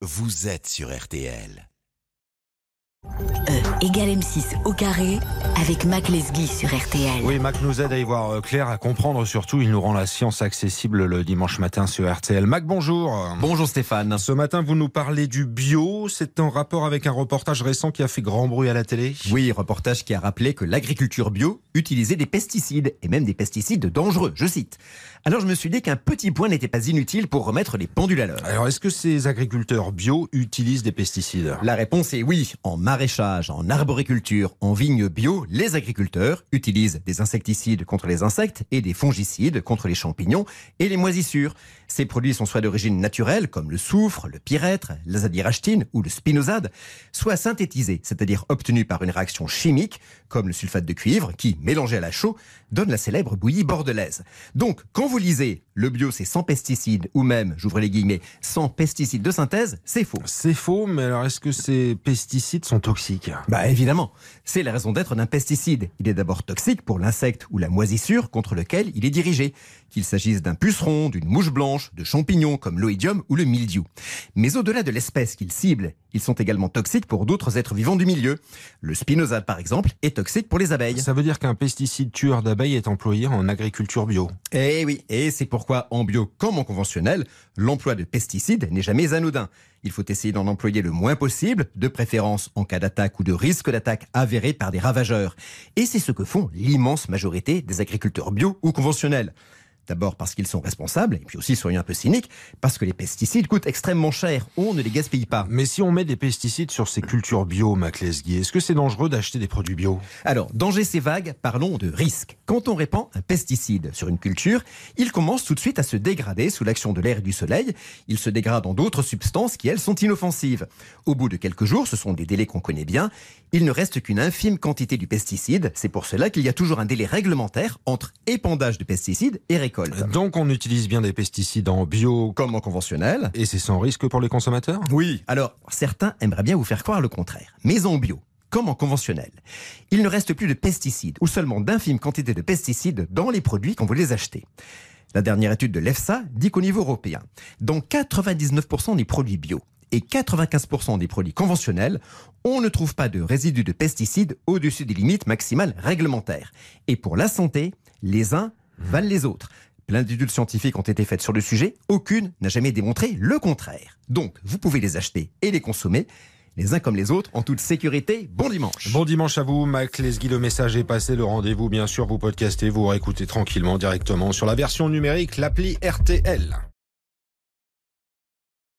vous êtes sur RTL. E égale M6 au carré avec Mac Lesguy sur RTL. Oui, Mac nous aide à y voir euh, clair, à comprendre surtout. Il nous rend la science accessible le dimanche matin sur RTL. Mac, bonjour. Bonjour Stéphane. Ce matin, vous nous parlez du bio. C'est en rapport avec un reportage récent qui a fait grand bruit à la télé Oui, reportage qui a rappelé que l'agriculture bio utilisait des pesticides, et même des pesticides dangereux, je cite. Alors je me suis dit qu'un petit point n'était pas inutile pour remettre les pendules à l'heure. Alors, est-ce que ces agriculteurs bio utilisent des pesticides? La réponse est oui. En maraîchage, en arboriculture, en vigne bio, les agriculteurs utilisent des insecticides contre les insectes et des fongicides contre les champignons et les moisissures. Ces produits sont soit d'origine naturelle, comme le soufre, le pyrètre, l'azadirachtine ou le spinosade, soit synthétisés, c'est-à-dire obtenus par une réaction chimique, comme le sulfate de cuivre, qui, mélangé à la chaux, donne la célèbre bouillie bordelaise. Donc, quand vous lisez le bio c'est sans pesticides, ou même, j'ouvre les guillemets, sans pesticides de synthèse, c'est faux. C'est faux, mais alors est-ce que ces pesticides sont toxiques? Bah évidemment, c'est la raison d'être d'un pesticide. Il est d'abord toxique pour l'insecte ou la moisissure contre lequel il est dirigé, qu'il s'agisse d'un puceron, d'une mouche blanche, de champignons comme l'oïdium ou le mildiou. Mais au-delà de l'espèce qu'ils ciblent, ils sont également toxiques pour d'autres êtres vivants du milieu. Le spinosade par exemple est toxique pour les abeilles. Ça veut dire qu'un pesticide tueur d'abeilles est employé en agriculture bio. Eh oui, et c'est pourquoi en bio comme en conventionnel, l'emploi de pesticides n'est jamais anodin. Il faut essayer d'en employer le moins possible, de préférence en cas d'attaque ou de risque d'attaque avéré par des ravageurs. Et c'est ce que font l'immense majorité des agriculteurs bio ou conventionnels. D'abord parce qu'ils sont responsables, et puis aussi, soyons un peu cyniques, parce que les pesticides coûtent extrêmement cher. On ne les gaspille pas. Mais si on met des pesticides sur ces cultures bio, Mac Lesguy, est-ce que c'est dangereux d'acheter des produits bio? Alors, danger c'est vague, parlons de risque. Quand on répand un pesticide sur une culture, il commence tout de suite à se dégrader sous l'action de l'air et du soleil. Il se dégrade en d'autres substances qui, elles, sont inoffensives. Au bout de quelques jours, ce sont des délais qu'on connaît bien, il ne reste qu'une infime quantité du pesticide. C'est pour cela qu'il y a toujours un délai réglementaire entre épandage de pesticides et récolte. Donc on utilise bien des pesticides en bio Comme en conventionnel. et c'est sans risque pour les consommateurs? Oui. Alors, certains aimeraient bien vous faire croire le contraire. Mais en bio, comme en conventionnel, il ne reste plus de pesticides ou seulement d'infimes quantités de pesticides dans les produits quand vous les achetez. La dernière étude de l'EFSA dit qu'au niveau européen, dans 99% des produits bio et 95% des produits conventionnels, on ne trouve pas de résidus de pesticides au-dessus des limites maximales réglementaires. Et pour la santé, les uns valent les autres. Plein d'études scientifiques ont été faites sur le sujet, aucune n'a jamais démontré le contraire. Donc, vous pouvez les acheter et les consommer, les uns comme les autres, en toute sécurité. Bon dimanche. Bon dimanche à vous, Mac Lesguy. Le message est passé. Le rendez-vous, bien sûr, vous podcastez, vous réécoutez tranquillement directement sur la version numérique, l'appli RTL.